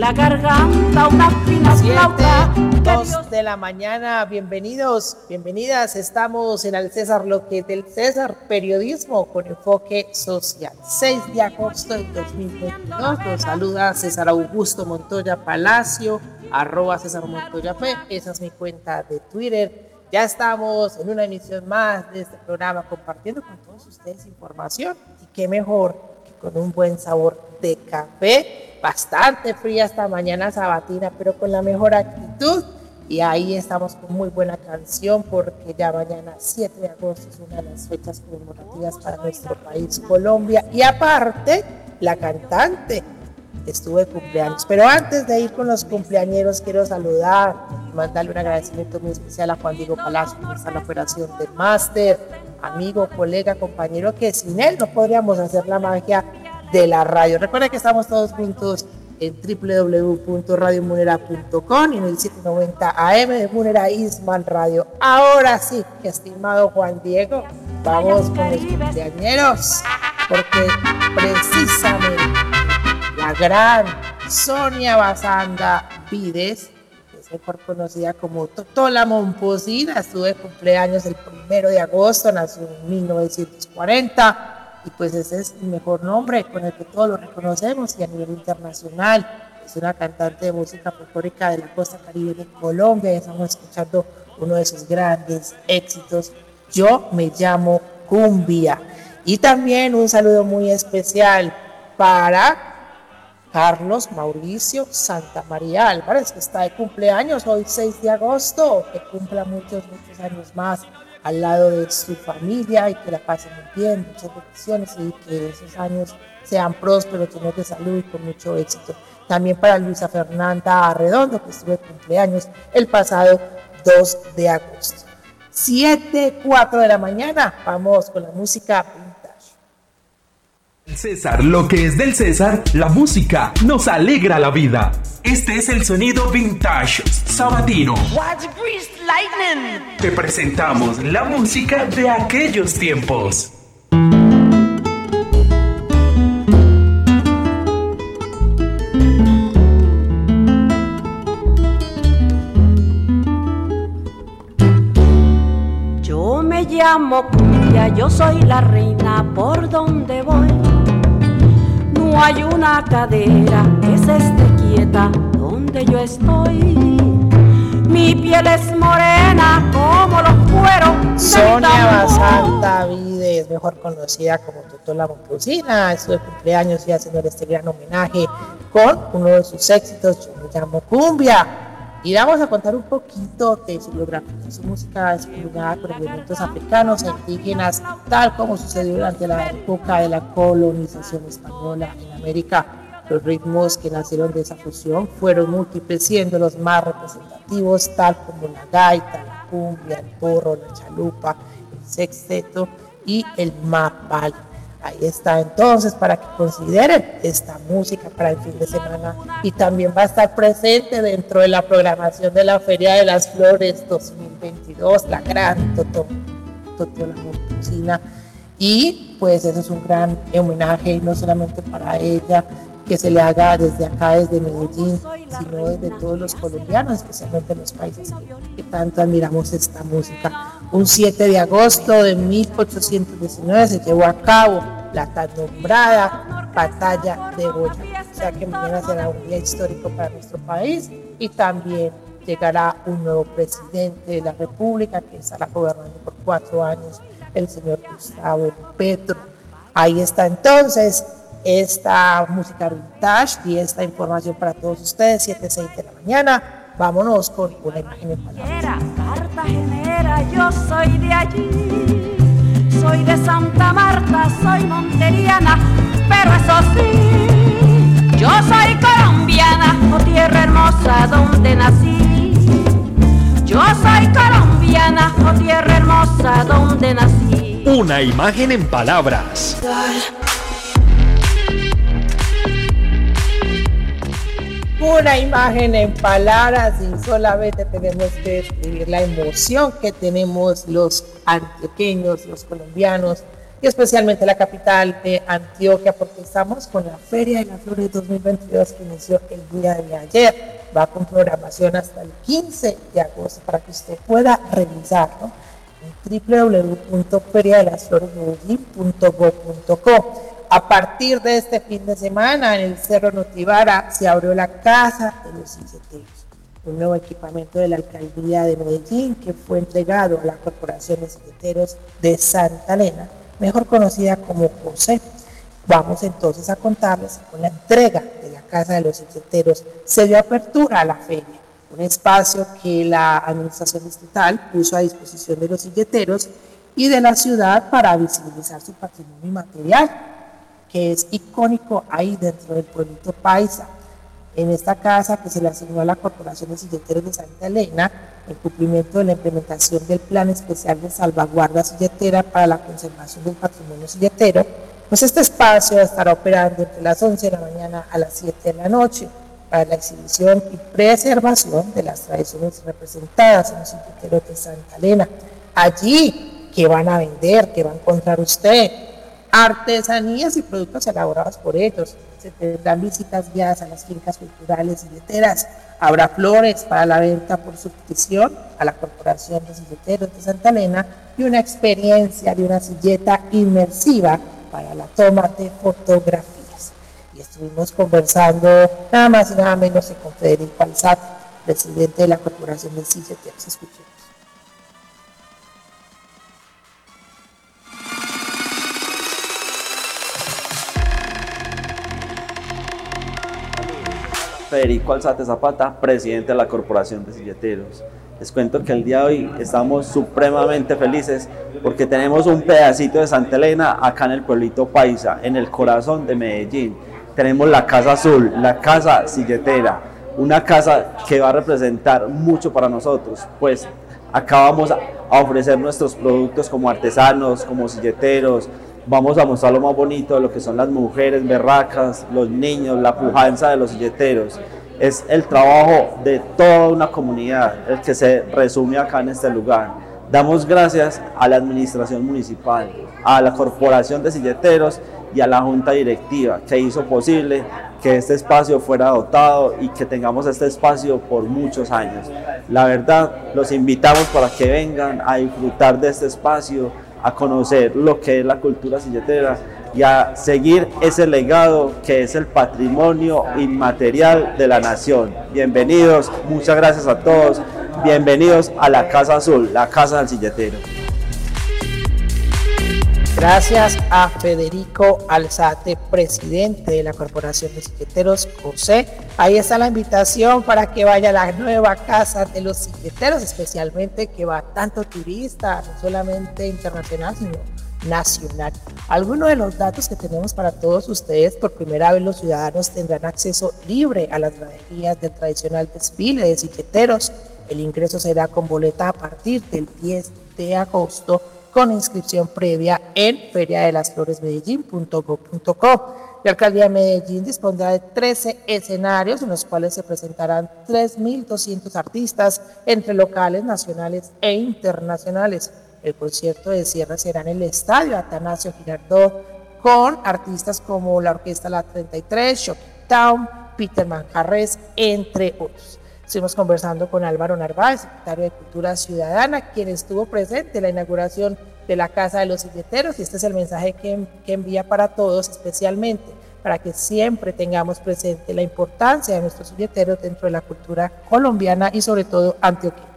la garganta una fina flauta. Dos de la mañana, bienvenidos, bienvenidas. Estamos en el César Lo que del César, periodismo con enfoque social. 6 de agosto del 2022. Nos saluda César Augusto Montoya Palacio, arroba César Montoya P. Esa es mi cuenta de Twitter. Ya estamos en una emisión más de este programa compartiendo con todos ustedes información y qué mejor con un buen sabor de café bastante fría esta mañana sabatina, pero con la mejor actitud. Y ahí estamos con muy buena canción porque ya mañana 7 de agosto es una de las fechas conmemorativas para nuestro país, Colombia. Y aparte, la cantante estuvo de cumpleaños. Pero antes de ir con los cumpleañeros, quiero saludar y mandarle un agradecimiento muy especial a Juan Diego Palacio, en la operación del máster, amigo, colega, compañero, que sin él no podríamos hacer la magia de la radio. Recuerda que estamos todos juntos en www.radiomunera.com y en el 790 AM de Munera Isman Radio. Ahora sí, estimado Juan Diego, vamos con los cumpleañeros, porque precisamente la gran Sonia Basanda Vides, mejor conocida como Totola Momposina, estuvo de cumpleaños el primero de agosto, nació en 1940 y pues ese es el mejor nombre con el que todos lo reconocemos y a nivel internacional. Es una cantante de música folclórica de la costa caribe de Colombia y estamos escuchando uno de sus grandes éxitos. Yo me llamo Cumbia. Y también un saludo muy especial para Carlos Mauricio Santa María Álvarez, que está de cumpleaños hoy 6 de agosto, que cumpla muchos, muchos años más al lado de su familia y que la pasen muy bien, muchas bendiciones y que esos años sean prósperos, llenos de salud y con mucho éxito. También para Luisa Fernanda Arredondo, que estuvo de cumpleaños el pasado 2 de agosto. 7, 4 de la mañana, vamos con la música César, lo que es del César, la música nos alegra la vida. Este es el sonido vintage sabatino. Te presentamos la música de aquellos tiempos. Yo me llamo Cumbia, yo soy la reina por donde voy hay una cadera que se esté quieta donde yo estoy. Mi piel es morena como los cueros. Sonia Basanta Vides, mejor conocida como Totola Moncusina, su cumpleaños y haciendo este gran homenaje con uno de sus éxitos, yo me llamo Cumbia. Y vamos a contar un poquito de su biografía. Su música es combinada con elementos africanos e indígenas, tal como sucedió durante la época de la colonización española en América. Los ritmos que nacieron de esa fusión fueron múltiples, siendo los más representativos, tal como la gaita, la cumbia, el porro, la chalupa, el sexteto y el mapal. Ahí está entonces para que consideren esta música para el fin de semana. Y también va a estar presente dentro de la programación de la Feria de las Flores 2022, la gran Toto, Toto la Y pues eso es un gran homenaje no solamente para ella, que se le haga desde acá, desde Medellín, sino desde todos los colombianos, especialmente los países que tanto admiramos esta música. Un 7 de agosto de 1819 se llevó a cabo la tan nombrada batalla de Boyacá. O sea que mañana será un día histórico para nuestro país y también llegará un nuevo presidente de la República que estará gobernando por cuatro años, el señor Gustavo Petro. Ahí está entonces esta música vintage y esta información para todos ustedes, 7, 6 de la mañana. Vámonos con una imagen en palabras. Cartagenera, yo soy de allí, soy de Santa Marta, soy monteriana, pero eso sí, yo soy colombiana, o oh tierra hermosa donde nací. Yo soy colombiana, o oh tierra hermosa donde nací. Una imagen en palabras. Una imagen en palabras y solamente tenemos que describir la emoción que tenemos los antioqueños, los colombianos y especialmente la capital de Antioquia porque estamos con la Feria de las Flores 2022 que inició el día de ayer. Va con programación hasta el 15 de agosto para que usted pueda revisarlo en www.feriadelasfloresmedellín.gov.co a partir de este fin de semana en el Cerro Notivara se abrió la Casa de los Silleteros, un nuevo equipamiento de la Alcaldía de Medellín que fue entregado a la Corporación de Silleteros de Santa Elena, mejor conocida como José. Vamos entonces a contarles con la entrega de la Casa de los Silleteros se dio apertura a la feria, un espacio que la Administración Distrital puso a disposición de los silleteros y de la ciudad para visibilizar su patrimonio inmaterial que es icónico ahí dentro del pueblito Paisa. En esta casa que se le asignó a la Corporación de Silleteros de Santa Elena, en cumplimiento de la implementación del Plan Especial de Salvaguarda Silletera para la conservación del patrimonio silletero, pues este espacio estará operando entre las 11 de la mañana a las 7 de la noche para la exhibición y preservación de las tradiciones representadas en los silleteros de Santa Elena. Allí, que van a vender? que va a encontrar usted? Artesanías y productos elaborados por ellos. Se tendrán visitas guiadas a las fincas culturales y leteras. Habrá flores para la venta por suscripción a la Corporación de Silleteros de Santa Elena y una experiencia de una silleta inmersiva para la toma de fotografías. Y estuvimos conversando nada más y nada menos con Federico Alzat, presidente de la Corporación de Silleteros. Escuchemos. Federico Alzate Zapata, presidente de la Corporación de Silleteros. Les cuento que el día de hoy estamos supremamente felices porque tenemos un pedacito de Santa Elena acá en el pueblito Paisa, en el corazón de Medellín. Tenemos la Casa Azul, la Casa Silletera, una casa que va a representar mucho para nosotros, pues acá vamos a ofrecer nuestros productos como artesanos, como silleteros, vamos a mostrar lo más bonito de lo que son las mujeres berracas, los niños, la pujanza de los silleteros. Es el trabajo de toda una comunidad el que se resume acá en este lugar. Damos gracias a la administración municipal, a la corporación de silleteros y a la junta directiva que hizo posible que este espacio fuera dotado y que tengamos este espacio por muchos años. La verdad, los invitamos para que vengan a disfrutar de este espacio, a conocer lo que es la cultura silletera y a seguir ese legado que es el patrimonio inmaterial de la nación. Bienvenidos, muchas gracias a todos, bienvenidos a la Casa Azul, la Casa del Silletero. Gracias a Federico Alzate, presidente de la Corporación de Silleteros José. Ahí está la invitación para que vaya a la nueva casa de los silleteros, especialmente que va tanto turista, no solamente internacional, sino nacional. Algunos de los datos que tenemos para todos ustedes, por primera vez los ciudadanos tendrán acceso libre a las graderías del tradicional desfile de silleteros. El ingreso será con boleta a partir del 10 de agosto con inscripción previa en feriadelasfloresmedellín.gov.co. La alcaldía de Medellín dispondrá de 13 escenarios en los cuales se presentarán 3.200 artistas entre locales, nacionales e internacionales. El concierto de cierre será en el estadio Atanasio Girardot con artistas como la Orquesta La 33, Shocky Town, Peter Manjarres, entre otros. Estuvimos conversando con Álvaro Narváez, secretario de Cultura Ciudadana, quien estuvo presente en la inauguración de la Casa de los Silleteros y este es el mensaje que, que envía para todos, especialmente para que siempre tengamos presente la importancia de nuestros silleteros dentro de la cultura colombiana y sobre todo antioqueña.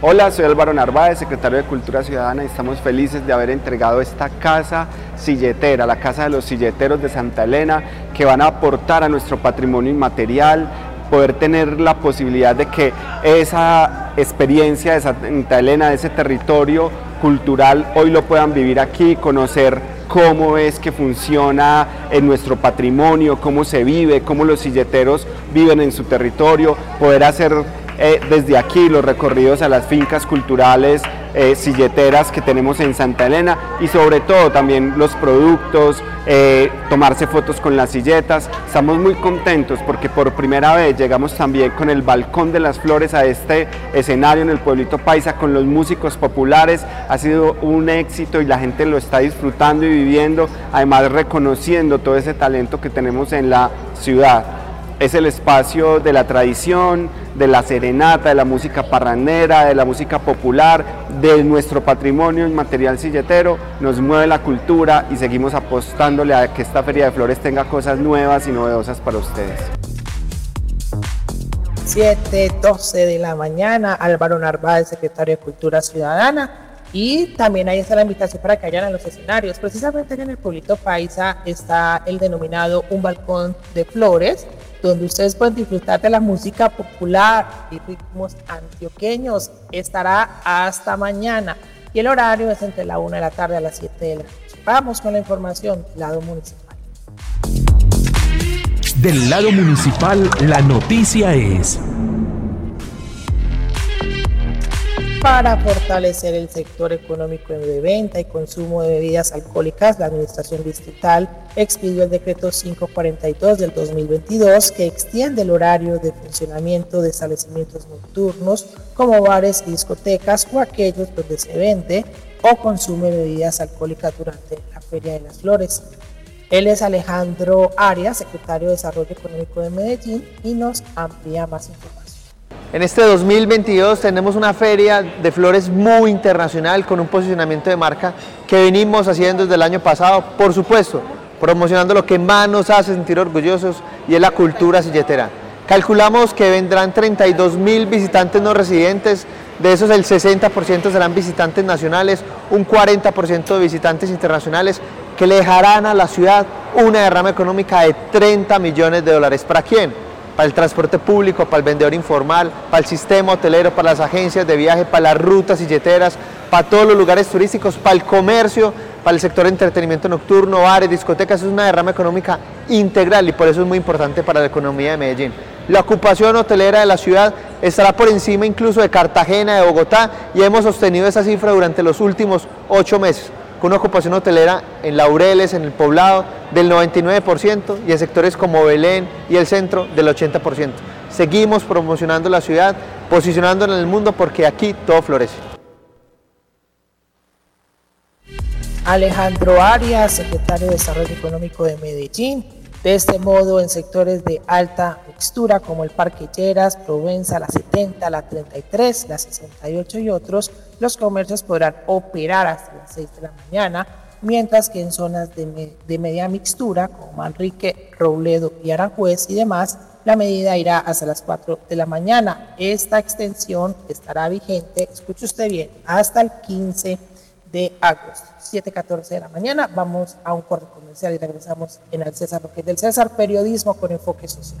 Hola, soy Álvaro Narváez, secretario de Cultura Ciudadana y estamos felices de haber entregado esta casa silletera, la Casa de los Silleteros de Santa Elena, que van a aportar a nuestro patrimonio inmaterial, poder tener la posibilidad de que esa experiencia de Santa Elena, de ese territorio cultural, hoy lo puedan vivir aquí, conocer cómo es que funciona en nuestro patrimonio, cómo se vive, cómo los silleteros viven en su territorio, poder hacer eh, desde aquí los recorridos a las fincas culturales eh, silleteras que tenemos en Santa Elena y sobre todo también los productos, eh, tomarse fotos con las silletas. Estamos muy contentos porque por primera vez llegamos también con el balcón de las flores a este escenario en el pueblito Paisa con los músicos populares. Ha sido un éxito y la gente lo está disfrutando y viviendo, además reconociendo todo ese talento que tenemos en la ciudad es el espacio de la tradición, de la serenata, de la música parrandera, de la música popular, de nuestro patrimonio inmaterial silletero, nos mueve la cultura y seguimos apostándole a que esta Feria de Flores tenga cosas nuevas y novedosas para ustedes. 7.12 de la mañana, Álvaro Narváez, secretario de Cultura Ciudadana. Y también ahí está la invitación para que vayan a los escenarios. Precisamente en el pueblito Paisa está el denominado Un Balcón de Flores, donde ustedes pueden disfrutar de la música popular y ritmos antioqueños. Estará hasta mañana y el horario es entre la 1 de la tarde a las 7 de la noche. Vamos con la información del lado municipal. Del lado municipal, la noticia es... Para fortalecer el sector económico de venta y consumo de bebidas alcohólicas, la Administración Distrital expidió el decreto 542 del 2022 que extiende el horario de funcionamiento de establecimientos nocturnos como bares y discotecas o aquellos donde se vende o consume bebidas alcohólicas durante la Feria de las Flores. Él es Alejandro Arias, secretario de Desarrollo Económico de Medellín, y nos amplía más información. En este 2022 tenemos una feria de flores muy internacional con un posicionamiento de marca que venimos haciendo desde el año pasado, por supuesto, promocionando lo que más nos hace sentir orgullosos y es la cultura silletera. Calculamos que vendrán 32 mil visitantes no residentes, de esos el 60% serán visitantes nacionales, un 40% de visitantes internacionales que le dejarán a la ciudad una derrama económica de 30 millones de dólares. ¿Para quién? Para el transporte público, para el vendedor informal, para el sistema hotelero, para las agencias de viaje, para las rutas silleteras, para todos los lugares turísticos, para el comercio, para el sector de entretenimiento nocturno, bares, discotecas, es una derrama económica integral y por eso es muy importante para la economía de Medellín. La ocupación hotelera de la ciudad estará por encima incluso de Cartagena, de Bogotá y hemos sostenido esa cifra durante los últimos ocho meses con una ocupación hotelera en Laureles, en el poblado, del 99% y en sectores como Belén y el centro del 80%. Seguimos promocionando la ciudad, posicionándola en el mundo porque aquí todo florece. Alejandro Arias, secretario de Desarrollo Económico de Medellín. De este modo, en sectores de alta mixtura como el Parque Lleras, Provenza, la 70, la 33, la 68 y otros, los comercios podrán operar hasta las 6 de la mañana, mientras que en zonas de, media mixtura como Manrique, Robledo y Aranjuez y demás, la medida irá hasta las 4 de la mañana. Esta extensión estará vigente, escuche usted bien, hasta el 15 de agosto. 7.14 de la mañana. Vamos a un corte comercial y regresamos en el César Roque del César, periodismo con enfoque social.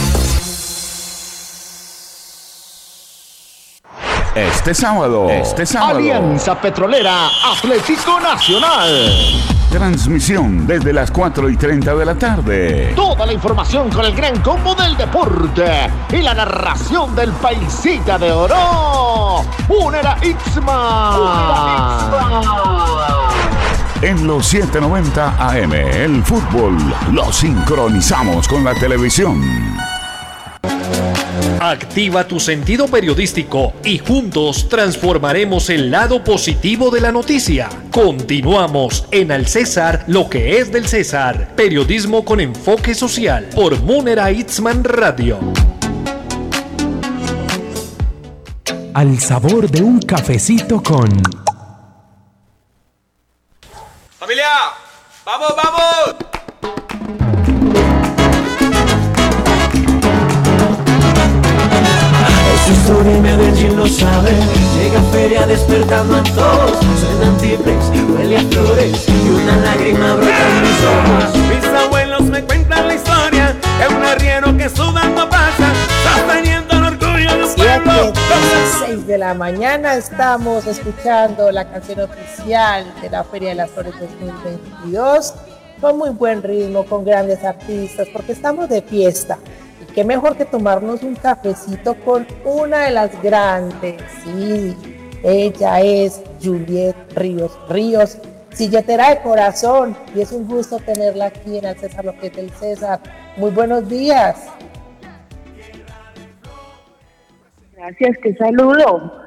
Este sábado, este sábado. Alianza Petrolera Atlético Nacional. Transmisión desde las 4 y 30 de la tarde. Toda la información con el gran combo del deporte y la narración del paisita de oro. Unera Ixma. En los 790 AM, el fútbol lo sincronizamos con la televisión. Activa tu sentido periodístico y juntos transformaremos el lado positivo de la noticia. Continuamos en Al César, lo que es del César. Periodismo con enfoque social por Munera Itzman Radio. Al sabor de un cafecito con... ¡Familia! ¡Vamos, vamos! Su historia en Medellín lo sabe. Llega feria despertando a todos. Suenan timbres, huele a flores Y una lágrima brota en mis ojos. Mis abuelos me cuentan la historia De un arriero que sudando pasa Sosteniendo el orgullo de un pueblo. 6 de la mañana estamos escuchando la canción oficial de la Feria de las Flores 2022 con muy buen ritmo, con grandes artistas, porque estamos de fiesta qué mejor que tomarnos un cafecito con una de las grandes, sí, ella es Juliet Ríos Ríos, silletera de corazón, y es un gusto tenerla aquí en el César Lo que César. Muy buenos días. Gracias, qué saludo.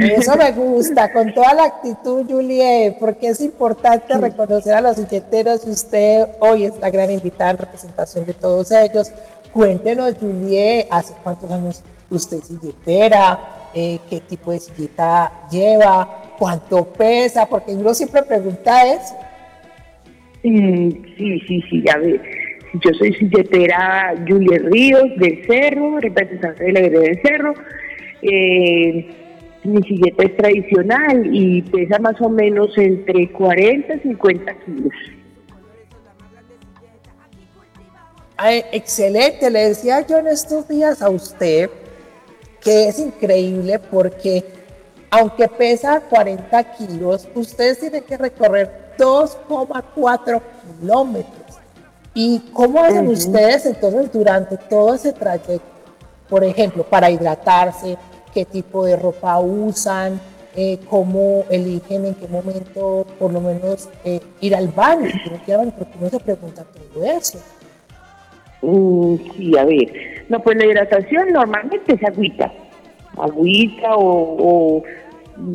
Eso me gusta, con toda la actitud, Juliet, porque es importante reconocer a los silleteros y usted hoy es la gran invitada en representación de todos ellos. Cuéntenos, Juliet, ¿hace cuántos años usted es silletera? Eh, ¿Qué tipo de silleta lleva? ¿Cuánto pesa? Porque uno siempre pregunta eso. Mm, sí, sí, sí, a ver. Yo soy silletera Juliet Ríos del Cerro, representante de la del Cerro. Eh, mi silleta es tradicional y pesa más o menos entre 40 y 50 kilos. excelente, le decía yo en estos días a usted que es increíble porque aunque pesa 40 kilos, ustedes tienen que recorrer 2,4 kilómetros. ¿Y cómo hacen ustedes entonces durante todo ese trayecto? Por ejemplo, para hidratarse, qué tipo de ropa usan, eh, cómo eligen en qué momento, por lo menos, eh, ir al baño, porque uno se pregunta todo eso. Mm, sí, a ver. No, pues la hidratación normalmente es agüita. Agüita o, o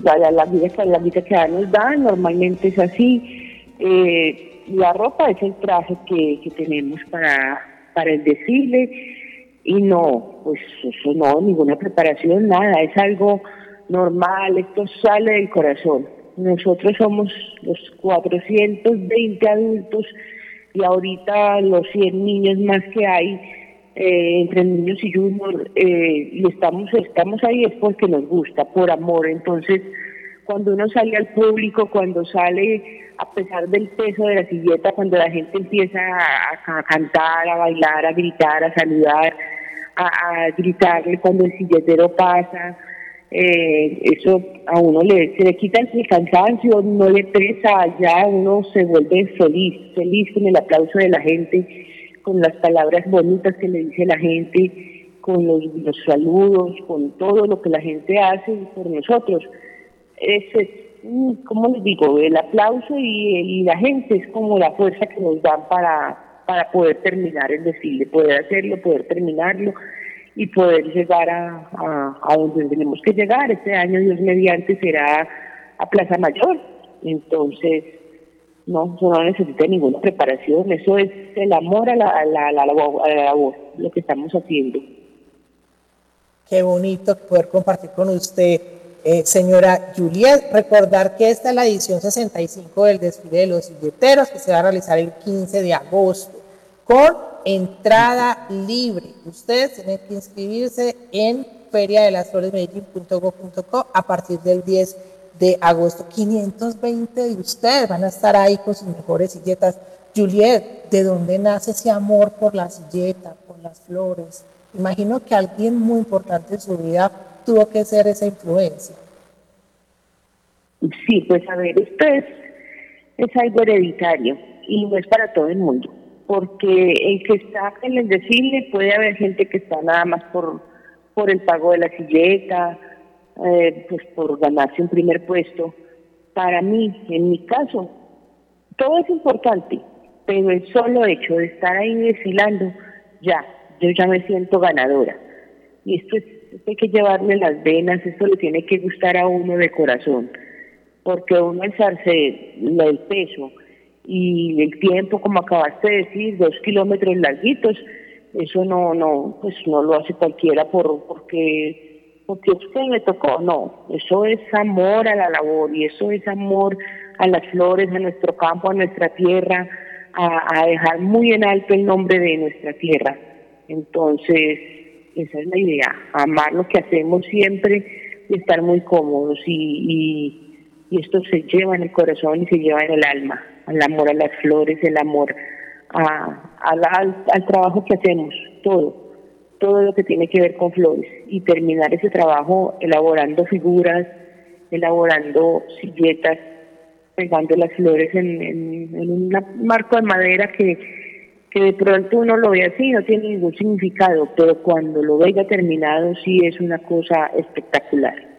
la, la, la, la que nos dan, normalmente es así. Eh, la ropa es el traje que, que tenemos para, para el desfile y no, pues eso no, ninguna preparación, nada, es algo normal, esto sale del corazón. Nosotros somos los 420 adultos y ahorita los 100 niños más que hay, eh, entre niños y juniors, eh, y estamos, estamos ahí es porque nos gusta, por amor. Entonces, cuando uno sale al público, cuando sale a pesar del peso de la silleta, cuando la gente empieza a cantar, a bailar, a gritar, a saludar, a, gritarle cuando el silletero pasa, eh, eso a uno le, se le quita el cansancio, no le pesa, ya uno se vuelve feliz, feliz con el aplauso de la gente, con las palabras bonitas que le dice la gente, con los, saludos, con todo lo que la gente hace por nosotros. Es, mm, como les digo, el aplauso y, y la gente es como la fuerza que nos dan para, para poder terminar el desfile, poder hacerlo, poder terminarlo y poder llegar a, a, donde tenemos que llegar. Este año, Dios mediante, será a Plaza Mayor. Entonces, no, no necesita ninguna preparación, eso es el amor a la, la, labor, lo que estamos haciendo. Qué bonito poder compartir con usted, eh, señora Juliet. Recordar que esta es la edición 65 del desfile de los billeteros que se va a realizar el 15 de agosto con entrada libre. Ustedes tienen que inscribirse en feria de las flores a partir del 10 de agosto. 520 de ustedes van a estar ahí con sus mejores silletas. Juliet, ¿de dónde nace ese amor por la silleta, por las flores? Imagino que alguien muy importante en su vida tuvo que ser esa influencia. Sí, pues a ver, esto es, es algo hereditario y no es para todo el mundo, porque el que está en el desfile puede haber gente que está nada más por, por el pago de la silleta, eh, pues por ganarse un primer puesto. Para mí, en mi caso, todo es importante, pero el solo hecho de estar ahí desfilando, ya, yo ya me siento ganadora. Y esto, es, esto hay que llevarle las venas, esto le tiene que gustar a uno de corazón, porque uno alzarse el peso y el tiempo, como acabaste de decir, dos kilómetros larguitos, eso no, no, pues no lo hace cualquiera por, porque porque usted me tocó, no, eso es amor a la labor y eso es amor a las flores, a nuestro campo, a nuestra tierra, a, a dejar muy en alto el nombre de nuestra tierra. Entonces, esa es la idea, amar lo que hacemos siempre y estar muy cómodos y, y, esto se lleva en el corazón y se lleva en el alma, el amor a las flores, el amor a, al, al trabajo que hacemos, todo, todo lo que tiene que ver con flores y terminar ese trabajo elaborando figuras, elaborando silletas, pegando las flores en, en, en un marco de madera que que de pronto uno lo ve así, no tiene ningún significado, pero cuando lo ve ya terminado sí es una cosa espectacular.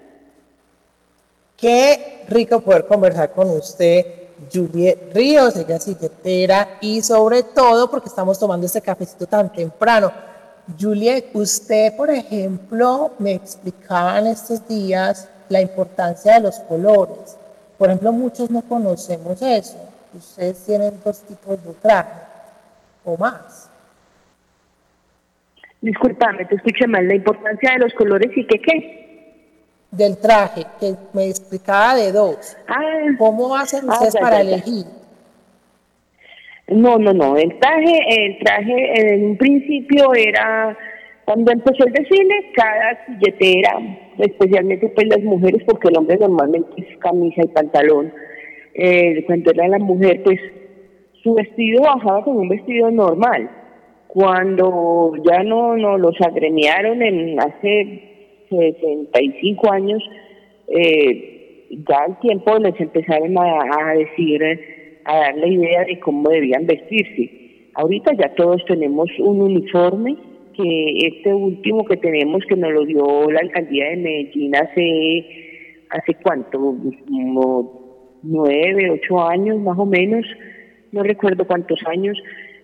Qué rico poder conversar con usted, Juliet Ríos, ella es silletera y sobre todo porque estamos tomando este cafecito tan temprano. Juliet, usted, por ejemplo, me explicaba en estos días la importancia de los colores. Por ejemplo, muchos no conocemos eso. Ustedes tienen dos tipos de traje o más. Disculpame, te escuché mal. La importancia de los colores y qué qué. Del traje, que me explicaba de dos. Ah, ¿Cómo hacen ustedes para elegir? No, no, no. El traje, el traje en un principio era cuando empezó el desfile, cada silletera, especialmente pues las mujeres, porque el hombre normalmente es camisa y pantalón. Eh, cuando era la mujer, pues su vestido bajaba con un vestido normal. Cuando ya no, no los agremiaron en hace 65 años, eh, ya al tiempo les empezaron a, decir, a dar la idea de cómo debían vestirse. Ahorita ya todos tenemos un uniforme, que este último que tenemos, que nos lo dio la alcaldía de Medellín hace, hace cuánto, como nueve, ocho años más o menos, no recuerdo cuántos años.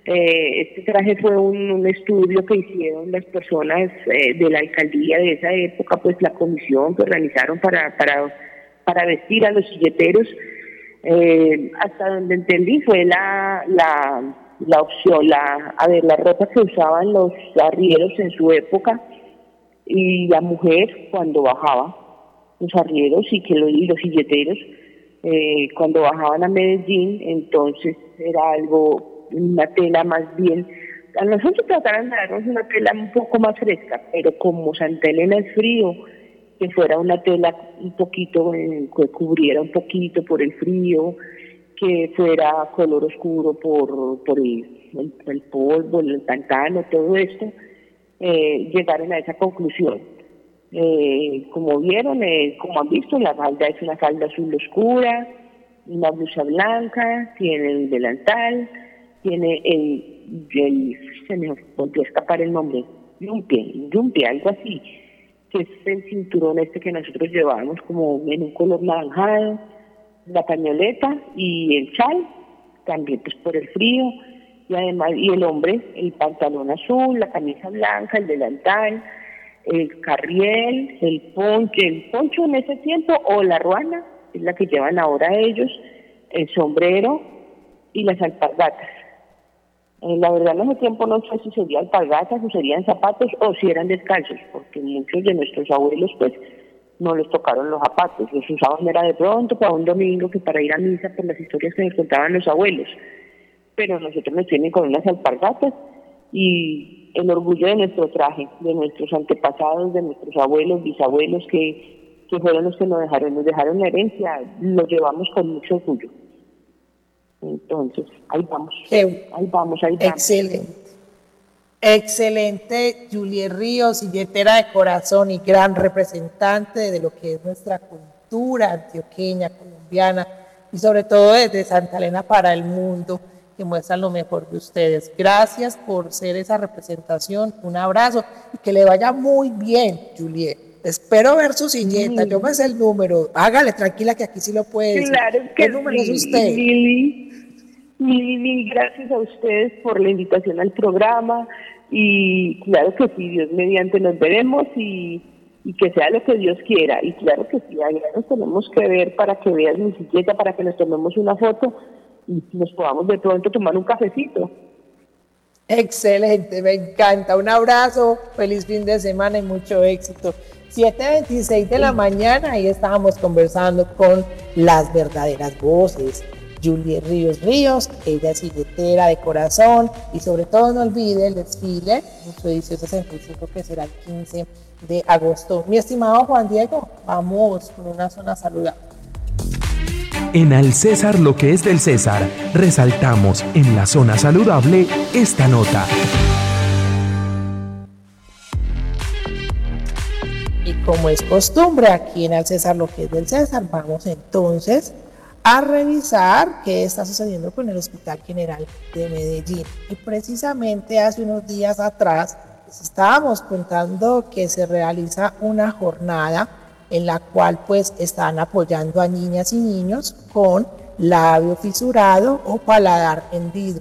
Eh, este traje fue un, estudio que hicieron las personas eh, de la alcaldía de esa época, pues la comisión que organizaron para, para, para vestir a los silleteros. Eh, hasta donde entendí fue la, la, la opción, la, a ver, la ropa que usaban los arrieros en su época y la mujer cuando bajaba, los arrieros y que los, y los silleteros eh, cuando bajaban a Medellín, entonces era algo, una tela más bien, a nosotros trataron de darnos una tela un poco más fresca, pero como Santa Elena es frío, que fuera una tela un poquito, que cubriera un poquito por el frío, que fuera color oscuro por, por el, polvo, el pantano, todo esto, eh, llegaron a esa conclusión. Eh, como vieron, eh, como han visto, la falda es una falda azul oscura, una blusa blanca, tiene el delantal, tiene el, el se me volvió a escapar el nombre, yumpie, yumpie, algo así, que es el cinturón este que nosotros llevamos como en un color naranjado, la pañoleta y el chal, también pues por el frío, y además, y el hombre, el pantalón azul, la camisa blanca, el delantal, el carriel, el poncho, el poncho en ese tiempo o la ruana, es la que llevan ahora ellos, el sombrero y las alpargatas. Eh, la verdad en ese tiempo no sé si serían alpargatas o serían zapatos o si eran descalzos, porque muchos de nuestros abuelos pues no les tocaron los zapatos, los usaban era de pronto para un domingo que para ir a misa por las historias que nos contaban los abuelos. Pero nosotros nos tienen con unas alpargatas y el orgullo de nuestro traje, de nuestros antepasados, de nuestros abuelos, bisabuelos que, que fueron los que nos dejaron, nos dejaron la herencia, lo llevamos con mucho orgullo. Entonces, ahí vamos. ahí vamos, ahí vamos. Excelente. Excelente, Juliet Ríos, silletera de corazón y gran representante de lo que es nuestra cultura antioqueña, colombiana y sobre todo desde Santa Elena para el mundo, que muestran lo mejor de ustedes. Gracias por ser esa representación, un abrazo y que le vaya muy bien, Juliet. Espero ver su silleta, yo me sé el número, hágale tranquila que aquí sí lo puede decir. Claro que ¿Qué número es usted? Mil, mil gracias a ustedes por la invitación al programa y claro que sí, Dios mediante nos veremos y, que sea lo que Dios quiera. Y claro que sí, allá nos tenemos que ver para que veas mi silleta, para que nos tomemos una foto y nos podamos de pronto tomar un cafecito. Excelente, me encanta. Un abrazo, feliz fin de semana y mucho éxito. 7.26 de la mañana, ahí estábamos conversando con las verdaderas voces Juliet Ríos Ríos, ella es silletera de corazón y sobre todo no olvide el desfile en su edición 65 que será el 15 de agosto. Mi estimado Juan Diego, vamos con una zona saludable. En Al César lo que es del César, resaltamos en la zona saludable esta nota. Como es costumbre aquí en Al César lo que es del César, vamos entonces a revisar qué está sucediendo con el Hospital General de Medellín. Y precisamente hace unos días atrás estábamos contando que se realiza una jornada en la cual pues están apoyando a niñas y niños con labio fisurado o paladar hendido.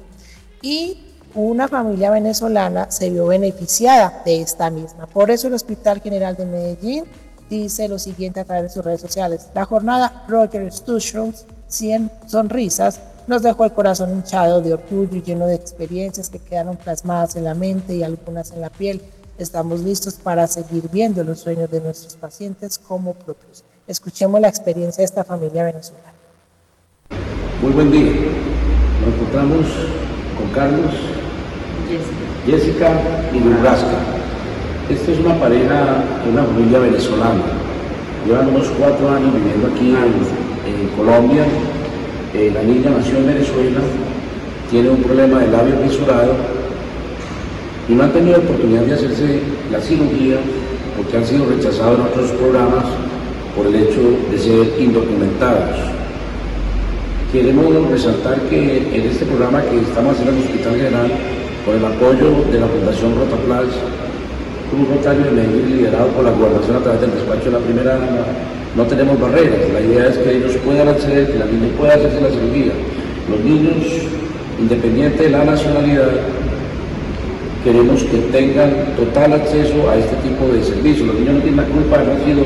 Y una familia venezolana se vio beneficiada de esta misma. Por eso el Hospital General de Medellín dice lo siguiente a través de sus redes sociales. La jornada Roger Stushroms 100 sonrisas nos dejó el corazón hinchado de orgullo y lleno de experiencias que quedaron plasmadas en la mente y algunas en la piel. Estamos listos para seguir viendo los sueños de nuestros pacientes como propios. Escuchemos la experiencia de esta familia venezolana. Muy buen día. Nos encontramos con Carlos, Jessica, y Nebraska esta es una pareja, una familia venezolana. Llevan unos cuatro años viviendo aquí en, Colombia. Eh, la niña nació en Venezuela, tiene un problema de labio fisurado y no han tenido oportunidad de hacerse la cirugía porque han sido rechazados en otros programas por el hecho de ser indocumentados. Queremos resaltar que en este programa que estamos haciendo en el Hospital General, con el apoyo de la Fundación Rotaplas, un Rotario de Medellín liderado por la gobernación a través del despacho de la primera no tenemos barreras. La idea es que ellos puedan acceder, que la niña pueda hacerse la cirugía. Los niños, independiente de la nacionalidad, queremos que tengan total acceso a este tipo de servicios. Los niños no tienen la culpa de haber sido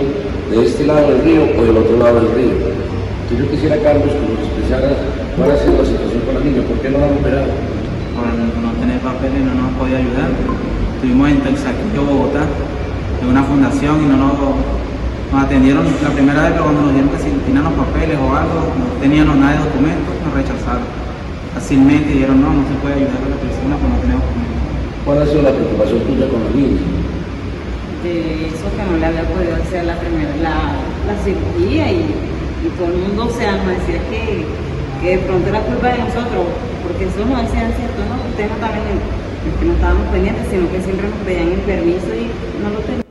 de este lado del río o del otro lado del río. Entonces yo quisiera, Carlos, que nos explicaras cuál ha sido la situación con la niña, por qué no la han operado. Papeles no nos podido ayudar estuvimos en Texaquillo, Bogotá, en una fundación y no nos, atendieron la primera vez que cuando nos dijeron que si tenían los papeles o algo, no teníamos nada de documentos, nos rechazaron. Fácilmente dijeron no, no se puede ayudar a la persona porque no tenemos documentos. ¿Cuál ha sido la preocupación tuya con los niños? De eso que no le había podido hacer la primera, la, la cirugía y, y, todo el mundo o sea, nos decía que, que de pronto era culpa de nosotros, porque eso nos decían cierto, no, ustedes no también que no estábamos pendientes, sino que siempre nos pedían el permiso y no lo teníamos.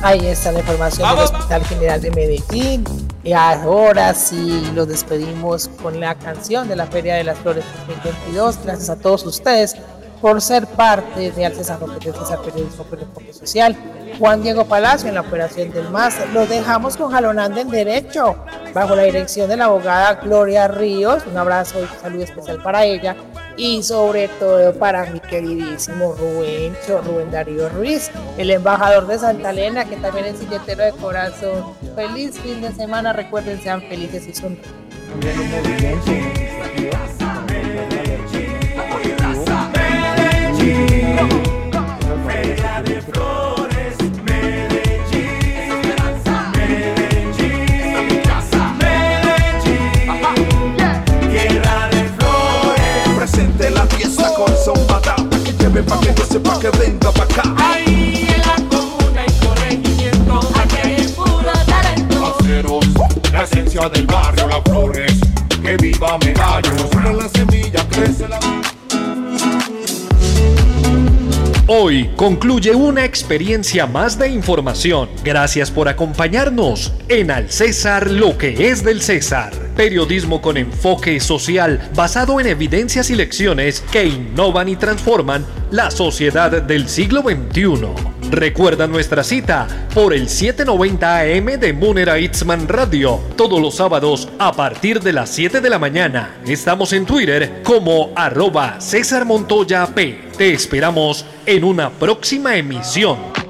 Ahí está la información del Hospital General de Medellín. Y ahora sí los despedimos con la canción de la Feria de las Flores 2022. Gracias a todos ustedes por ser parte de de César Periodismo el Social. Juan Diego Palacio en la operación del máster. Lo dejamos con Jalonando en Derecho, bajo la dirección de la abogada Gloria Ríos. Un abrazo y salud especial para ella. Y sobre todo para mi queridísimo Rubén, Rubén Darío Ruiz, el embajador de Santa Elena, que también es silletero de corazón. Feliz fin de semana, recuerden, sean felices y son. Fuera de flores, Medellín. Esperanza, Medellín. Medellín, Tierra de flores. Presente la pieza con son patatas que lleven pa' que yo sepa que venga para acá. Ahí en la comuna hay corregimiento. Aquí puro talento. Paceros, la esencia del barrio. Las flores, que viva megayo. La semilla crece la vida. Hoy concluye una experiencia más de información. Gracias por acompañarnos en Al César lo que es del César. Periodismo con enfoque social basado en evidencias y lecciones que innovan y transforman la sociedad del siglo XXI. Recuerda nuestra cita por el 790 AM de Munera Itzman Radio todos los sábados a partir de las 7 de la mañana. Estamos en Twitter como arroba César Montoya P. Te esperamos en una próxima emisión.